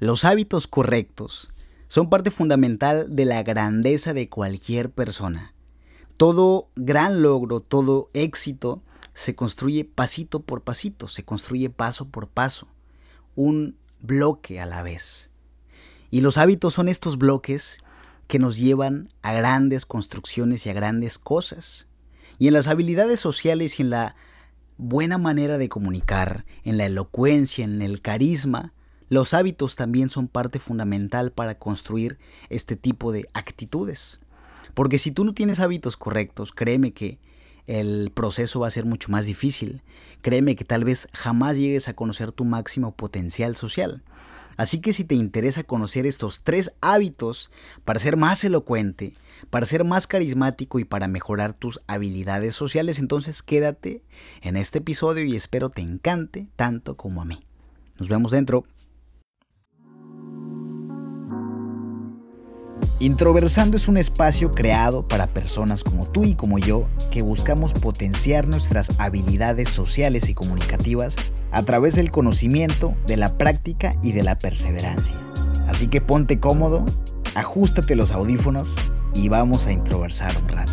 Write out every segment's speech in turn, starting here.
Los hábitos correctos son parte fundamental de la grandeza de cualquier persona. Todo gran logro, todo éxito se construye pasito por pasito, se construye paso por paso, un bloque a la vez. Y los hábitos son estos bloques que nos llevan a grandes construcciones y a grandes cosas. Y en las habilidades sociales y en la buena manera de comunicar, en la elocuencia, en el carisma, los hábitos también son parte fundamental para construir este tipo de actitudes. Porque si tú no tienes hábitos correctos, créeme que el proceso va a ser mucho más difícil. Créeme que tal vez jamás llegues a conocer tu máximo potencial social. Así que si te interesa conocer estos tres hábitos para ser más elocuente, para ser más carismático y para mejorar tus habilidades sociales, entonces quédate en este episodio y espero te encante tanto como a mí. Nos vemos dentro. Introversando es un espacio creado para personas como tú y como yo que buscamos potenciar nuestras habilidades sociales y comunicativas a través del conocimiento, de la práctica y de la perseverancia. Así que ponte cómodo, ajustate los audífonos y vamos a introversar un rato.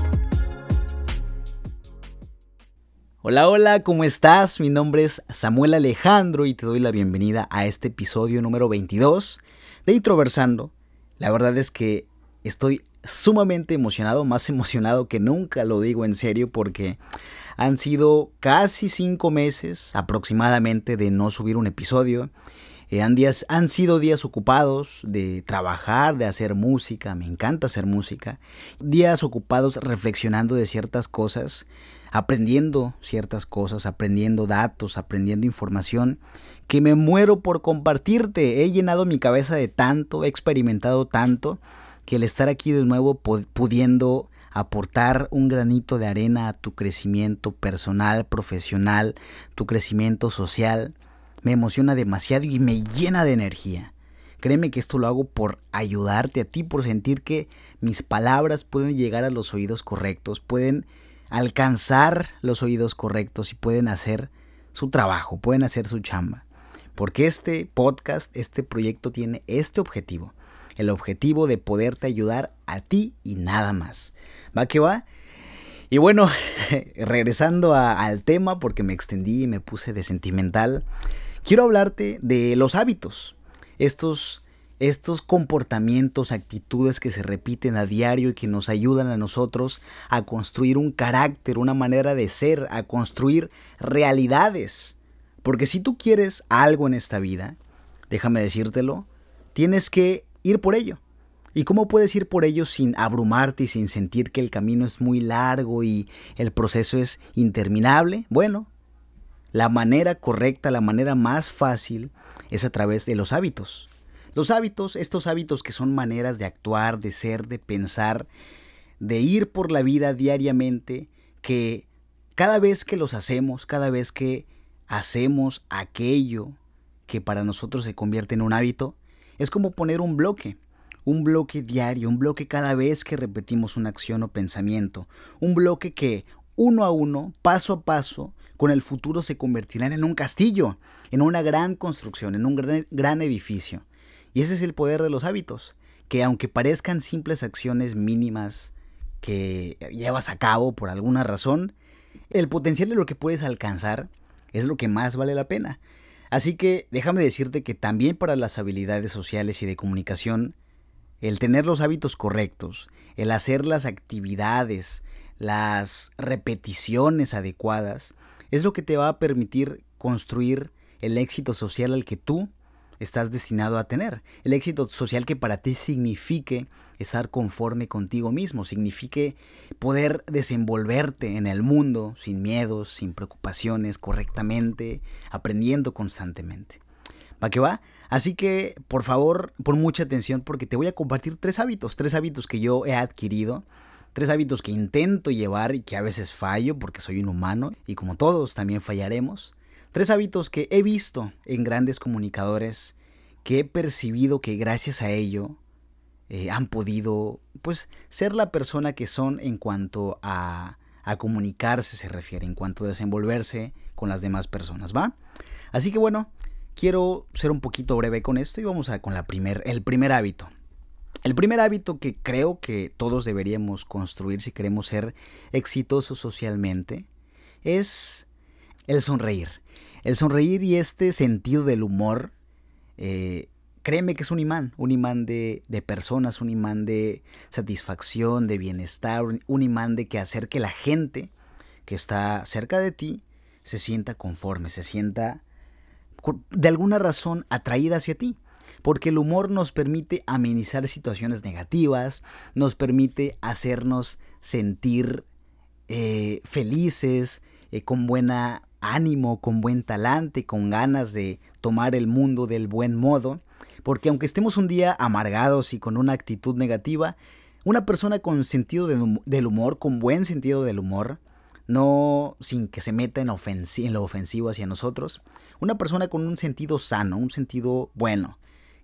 Hola, hola, ¿cómo estás? Mi nombre es Samuel Alejandro y te doy la bienvenida a este episodio número 22 de Introversando. La verdad es que estoy sumamente emocionado, más emocionado que nunca, lo digo en serio, porque han sido casi cinco meses aproximadamente de no subir un episodio. Eh, han, días, han sido días ocupados de trabajar, de hacer música, me encanta hacer música. Días ocupados reflexionando de ciertas cosas, aprendiendo ciertas cosas, aprendiendo datos, aprendiendo información, que me muero por compartirte. He llenado mi cabeza de tanto, he experimentado tanto que el estar aquí de nuevo pudiendo aportar un granito de arena a tu crecimiento personal, profesional, tu crecimiento social, me emociona demasiado y me llena de energía. Créeme que esto lo hago por ayudarte a ti, por sentir que mis palabras pueden llegar a los oídos correctos, pueden alcanzar los oídos correctos y pueden hacer su trabajo, pueden hacer su chamba. Porque este podcast, este proyecto tiene este objetivo el objetivo de poderte ayudar a ti y nada más. ¿Va que va? Y bueno, regresando al tema, porque me extendí y me puse de sentimental, quiero hablarte de los hábitos. Estos, estos comportamientos, actitudes que se repiten a diario y que nos ayudan a nosotros a construir un carácter, una manera de ser, a construir realidades. Porque si tú quieres algo en esta vida, déjame decírtelo, tienes que ir por ello. ¿Y cómo puedes ir por ello sin abrumarte y sin sentir que el camino es muy largo y el proceso es interminable? Bueno, la manera correcta, la manera más fácil es a través de los hábitos. Los hábitos, estos hábitos que son maneras de actuar, de ser, de pensar, de ir por la vida diariamente, que cada vez que los hacemos, cada vez que hacemos aquello que para nosotros se convierte en un hábito, es como poner un bloque, un bloque diario, un bloque cada vez que repetimos una acción o pensamiento, un bloque que uno a uno, paso a paso, con el futuro se convertirán en un castillo, en una gran construcción, en un gran, gran edificio. Y ese es el poder de los hábitos, que aunque parezcan simples acciones mínimas que llevas a cabo por alguna razón, el potencial de lo que puedes alcanzar es lo que más vale la pena. Así que déjame decirte que también para las habilidades sociales y de comunicación, el tener los hábitos correctos, el hacer las actividades, las repeticiones adecuadas, es lo que te va a permitir construir el éxito social al que tú estás destinado a tener. El éxito social que para ti signifique estar conforme contigo mismo, signifique poder desenvolverte en el mundo sin miedos, sin preocupaciones, correctamente, aprendiendo constantemente. ¿Va que va? Así que, por favor, pon mucha atención porque te voy a compartir tres hábitos, tres hábitos que yo he adquirido, tres hábitos que intento llevar y que a veces fallo porque soy un humano y como todos también fallaremos. Tres hábitos que he visto en grandes comunicadores, que he percibido que gracias a ello eh, han podido pues ser la persona que son en cuanto a, a comunicarse se refiere, en cuanto a desenvolverse con las demás personas, ¿va? Así que bueno, quiero ser un poquito breve con esto y vamos a con la primer, el primer hábito. El primer hábito que creo que todos deberíamos construir si queremos ser exitosos socialmente es el sonreír. El sonreír y este sentido del humor, eh, créeme que es un imán, un imán de, de, personas, un imán de satisfacción, de bienestar, un imán de que hacer que la gente que está cerca de ti se sienta conforme, se sienta de alguna razón atraída hacia ti. Porque el humor nos permite amenizar situaciones negativas, nos permite hacernos sentir eh, felices, eh, con buen ánimo, con buen talante, con ganas de tomar el mundo del buen modo. Porque aunque estemos un día amargados y con una actitud negativa, una persona con sentido del humor, con buen sentido del humor, no sin que se meta en, en, lo ofensivo hacia nosotros. Una persona con un sentido sano, un sentido bueno.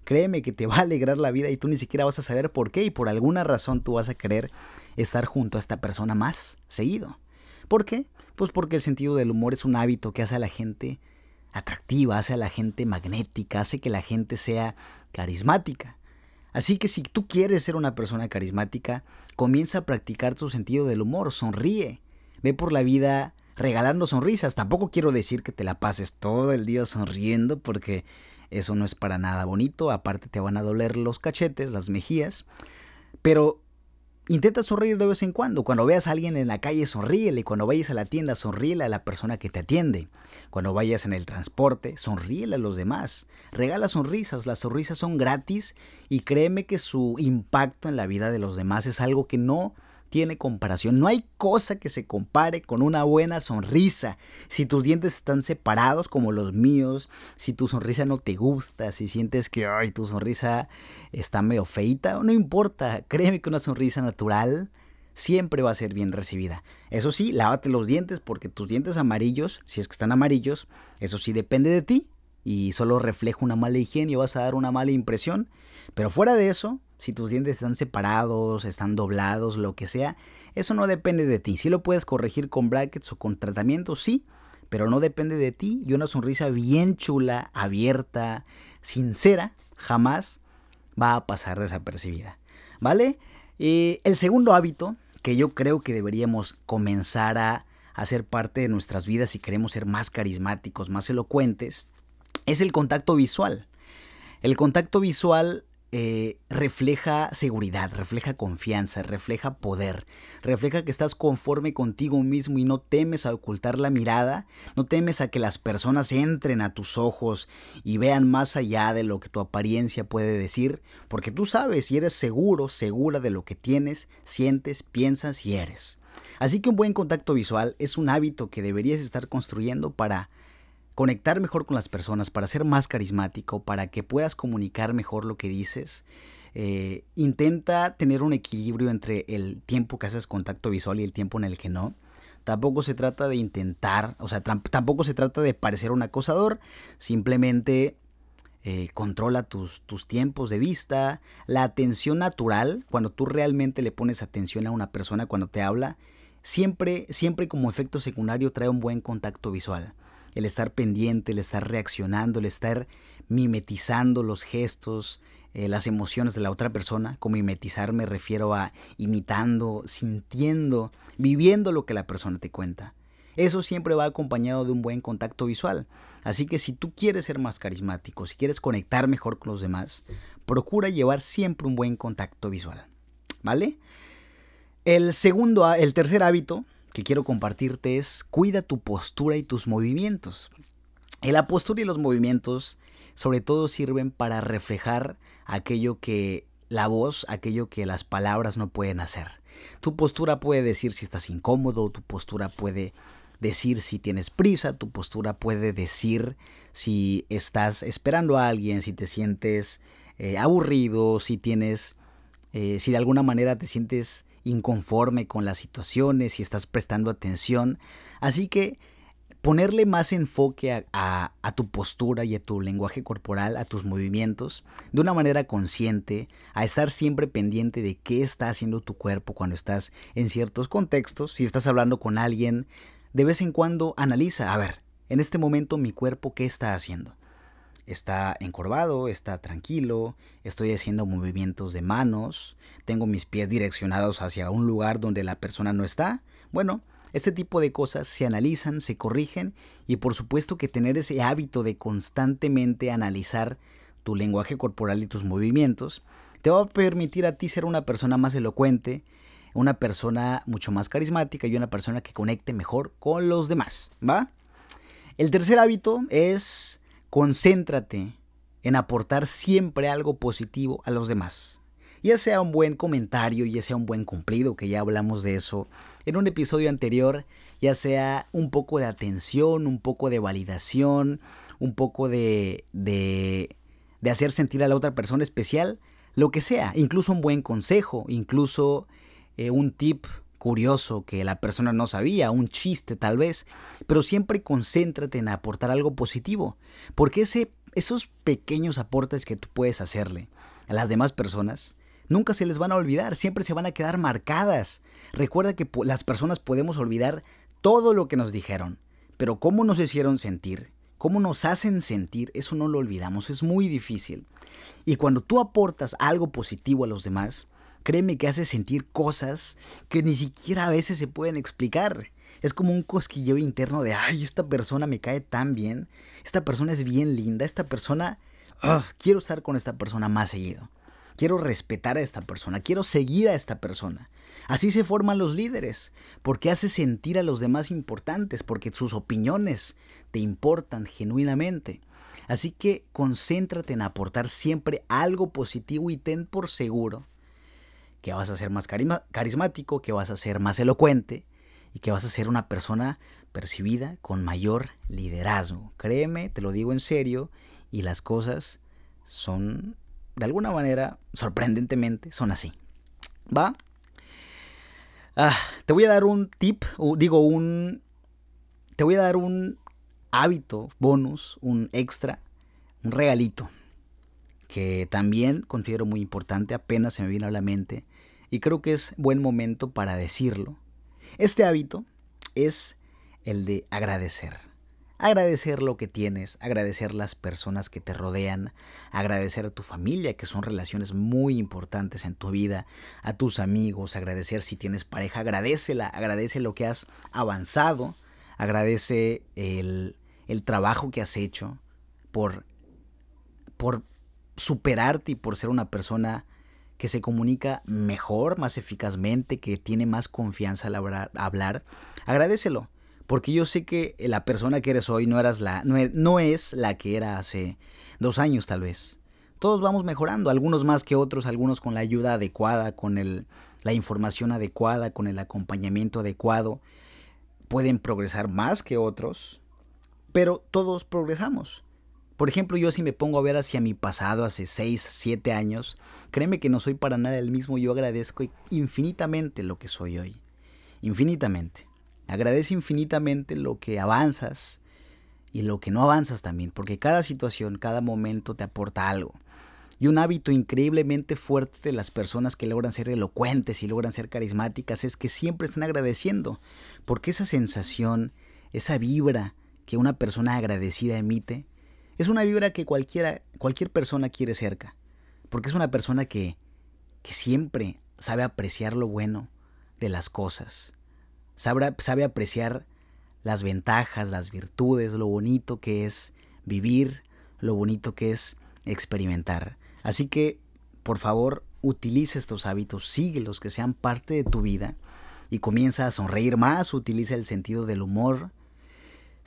Créeme que te va a alegrar la vida y tú ni siquiera vas a saber por qué y por alguna razón tú vas a querer estar junto a esta persona más seguido. ¿Por qué? Pues porque el sentido del humor es un hábito que hace a la gente atractiva, hace a la gente magnética, hace que la gente sea carismática. Así que si tú quieres ser una persona carismática, comienza a practicar tu sentido del humor, sonríe, Ve por la vida regalando sonrisas. Tampoco quiero decir que te la pases todo el día sonriendo porque eso no es para nada bonito. Aparte te van a doler los cachetes, las mejillas. Pero intenta sonreír de vez en cuando. Cuando veas a alguien en la calle, sonríele. Cuando vayas a la tienda, sonríele a la persona que te atiende. Cuando vayas en el transporte, sonríele a los demás. Regala sonrisas. Las sonrisas son gratis y créeme que su impacto en la vida de los demás es algo que no tiene comparación. No hay cosa que se compare con una buena sonrisa. Si tus dientes están separados como los míos, si tu sonrisa no te gusta, si sientes que ay, tu sonrisa está medio feita, no importa. Créeme que una sonrisa natural siempre va a ser bien recibida. Eso sí, lávate los dientes porque tus dientes amarillos, si es que están amarillos, eso sí depende de ti y solo refleja una mala higiene y vas a dar una mala impresión. Pero fuera de eso, si tus dientes están separados, están doblados, lo que sea, eso no depende de ti. Si lo puedes corregir con brackets o con tratamiento, sí, pero no depende de ti. Y una sonrisa bien chula, abierta, sincera, jamás va a pasar desapercibida. ¿Vale? El segundo hábito que yo creo que deberíamos comenzar a hacer parte de nuestras vidas si queremos ser más carismáticos, más elocuentes, es el contacto visual. El contacto visual eh, refleja seguridad, refleja confianza, refleja poder, refleja que estás conforme contigo mismo y no temes a ocultar la mirada, no temes a que las personas entren a tus ojos y vean más allá de lo que tu apariencia puede decir, porque tú sabes y eres seguro, segura de lo que tienes, sientes, piensas y eres. Así que un buen contacto visual es un hábito que deberías estar construyendo para conectar mejor con las personas, para ser más carismático, para que puedas comunicar mejor lo que dices. Eh, intenta tener un equilibrio entre el tiempo que haces contacto visual y el tiempo en el que no. Tampoco se trata de intentar, o sea, tampoco se trata de parecer un acosador, simplemente eh, controla tus, tus, tiempos de vista, la atención natural, cuando tú realmente le pones atención a una persona cuando te habla, siempre, siempre como efecto secundario trae un buen contacto visual el estar pendiente, el estar reaccionando, el estar mimetizando los gestos, eh, las emociones de la otra persona. Con mimetizar me refiero a imitando, sintiendo, viviendo lo que la persona te cuenta. Eso siempre va acompañado de un buen contacto visual. Así que si tú quieres ser más carismático, si quieres conectar mejor con los demás, procura llevar siempre un buen contacto visual. ¿Vale? El segundo, el tercer hábito que quiero compartirte es cuida tu postura y tus movimientos. la postura y los movimientos sobre todo sirven para reflejar aquello que la voz, aquello que las palabras no pueden hacer. Tu postura puede decir si estás incómodo, tu postura puede decir si tienes prisa, tu postura puede decir si estás esperando a alguien, si te sientes eh, aburrido, si tienes, eh, si de alguna manera te sientes inconforme con las situaciones, y estás prestando atención. Así que ponerle más enfoque a, tu postura y a tu lenguaje corporal, a tus movimientos, de una manera consciente, a estar siempre pendiente de qué está haciendo tu cuerpo cuando estás en ciertos contextos. Si estás hablando con alguien, de vez en cuando analiza, a ver, en este momento mi cuerpo, ¿qué está haciendo? Está encorvado, está tranquilo, estoy haciendo movimientos de manos, tengo mis pies direccionados hacia un lugar donde la persona no está. Bueno, este tipo de cosas se analizan, se corrigen y por supuesto que tener ese hábito de constantemente analizar tu lenguaje corporal y tus movimientos te va a permitir a ti ser una persona más elocuente, una persona mucho más carismática y una persona que conecte mejor con los demás, ¿va? El tercer hábito es concéntrate en aportar siempre algo positivo a los demás. Ya sea un buen comentario, ya sea un buen cumplido, que ya hablamos de eso en un episodio anterior, ya sea un poco de atención, un poco de validación, un poco de, de, de hacer sentir a la otra persona especial, lo que sea, incluso un buen consejo, incluso eh, un tip curioso que la persona no sabía, un chiste tal vez, pero siempre concéntrate en aportar algo positivo, porque ese, esos pequeños aportes que tú puedes hacerle a las demás personas, nunca se les van a olvidar, siempre se van a quedar marcadas. Recuerda que las personas podemos olvidar todo lo que nos dijeron, pero cómo nos hicieron sentir, cómo nos hacen sentir, eso no lo olvidamos, es muy difícil. Y cuando tú aportas algo positivo a los demás, créeme que hace sentir cosas que ni siquiera a veces se pueden explicar. Es como un cosquilleo interno de, ay, esta persona me cae tan bien, esta persona es bien linda, esta persona, ah, quiero estar con esta persona más seguido. Quiero respetar a esta persona, quiero seguir a esta persona. Así se forman los líderes, porque hace sentir a los demás importantes, porque sus opiniones te importan genuinamente. Así que concéntrate en aportar siempre algo positivo y ten por seguro que vas a ser más carismático, que vas a ser más elocuente y que vas a ser una persona percibida con mayor liderazgo. Créeme, te lo digo en serio, y las cosas son, de alguna manera, sorprendentemente, son así. ¿Va? Ah, te voy a dar un tip, digo un... Te voy a dar un hábito, bonus, un extra, un regalito, que también considero muy importante, apenas se me vino a la mente y creo que es buen momento para decirlo. Este hábito es el de agradecer. Agradecer lo que tienes, agradecer las personas que te rodean, agradecer a tu familia, que son relaciones muy importantes en tu vida, a tus amigos, agradecer si tienes pareja, agradecela, agradece lo que has avanzado, agradece el, el trabajo que has hecho por, por superarte y por ser una persona que se comunica mejor, más eficazmente, que tiene más confianza al hablar, agradecelo. Porque yo sé que la persona que eres hoy no, eras la, e, no es la que era hace dos años tal vez. Todos vamos mejorando, algunos más que otros, algunos con la ayuda adecuada, con el, la información adecuada, con el acompañamiento adecuado. Pueden progresar más que otros, pero todos progresamos. Por ejemplo, yo si me pongo a ver hacia mi pasado, hace 6, 7 años, créeme que no soy para nada el mismo, yo agradezco infinitamente lo que soy hoy. Infinitamente. Agradece infinitamente lo que avanzas y lo que no avanzas también, porque cada situación, cada momento te aporta algo. Y un hábito increíblemente fuerte de las personas que logran ser elocuentes y logran ser carismáticas es que siempre están agradeciendo, porque esa sensación, esa vibra que una persona agradecida emite, es una vibra que cualquiera, cualquier persona quiere cerca, porque es una persona que, que siempre sabe apreciar lo bueno de las cosas, sabe, sabe apreciar las ventajas, las virtudes, lo bonito que es vivir, lo bonito que es experimentar. Así que, por favor, utiliza estos hábitos, síguelos, que sean parte de tu vida y comienza a sonreír más, utiliza el sentido del humor,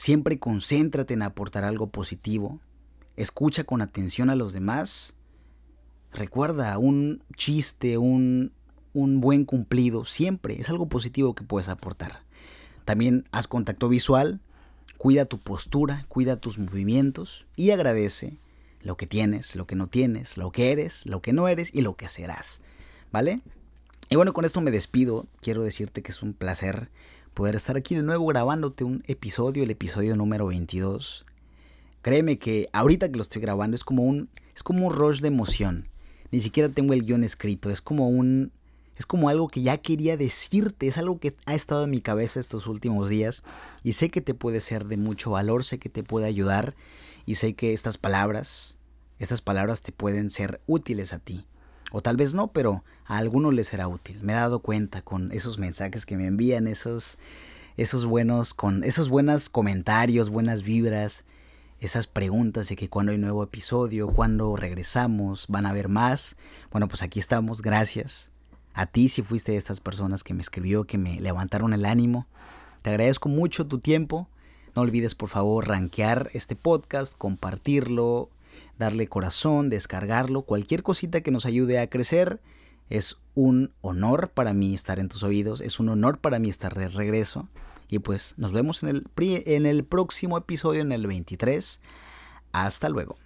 Siempre concéntrate en aportar algo positivo. Escucha con atención a los demás. Recuerda, un chiste, un, un buen cumplido, siempre es algo positivo que puedes aportar. También haz contacto visual, cuida tu postura, cuida tus movimientos y agradece lo que tienes, lo que no tienes, lo que eres, lo que no eres y lo que serás. ¿Vale? Y bueno, con esto me despido. Quiero decirte que es un placer poder estar aquí de nuevo grabándote un episodio, el episodio número 22. Créeme que ahorita que lo estoy grabando es como un es como un rush de emoción. Ni siquiera tengo el guion escrito, es como un es como algo que ya quería decirte, es algo que ha estado en mi cabeza estos últimos días y sé que te puede ser de mucho valor, sé que te puede ayudar y sé que estas palabras, estas palabras te pueden ser útiles a ti. O tal vez no, pero a algunos les será útil. Me he dado cuenta con esos mensajes que me envían, esos, esos buenos, con esos buenos comentarios, buenas vibras, esas preguntas de que cuando hay nuevo episodio, cuando regresamos, van a haber más. Bueno, pues aquí estamos, gracias. A ti si fuiste de estas personas que me escribió, que me levantaron el ánimo. Te agradezco mucho tu tiempo. No olvides por favor rankear este podcast, compartirlo, darle corazón, descargarlo, cualquier cosita que nos ayude a crecer. Es un honor para mí estar en tus oídos, es un honor para mí estar de regreso. Y pues nos vemos en el, en el próximo episodio, en el 23. Hasta luego.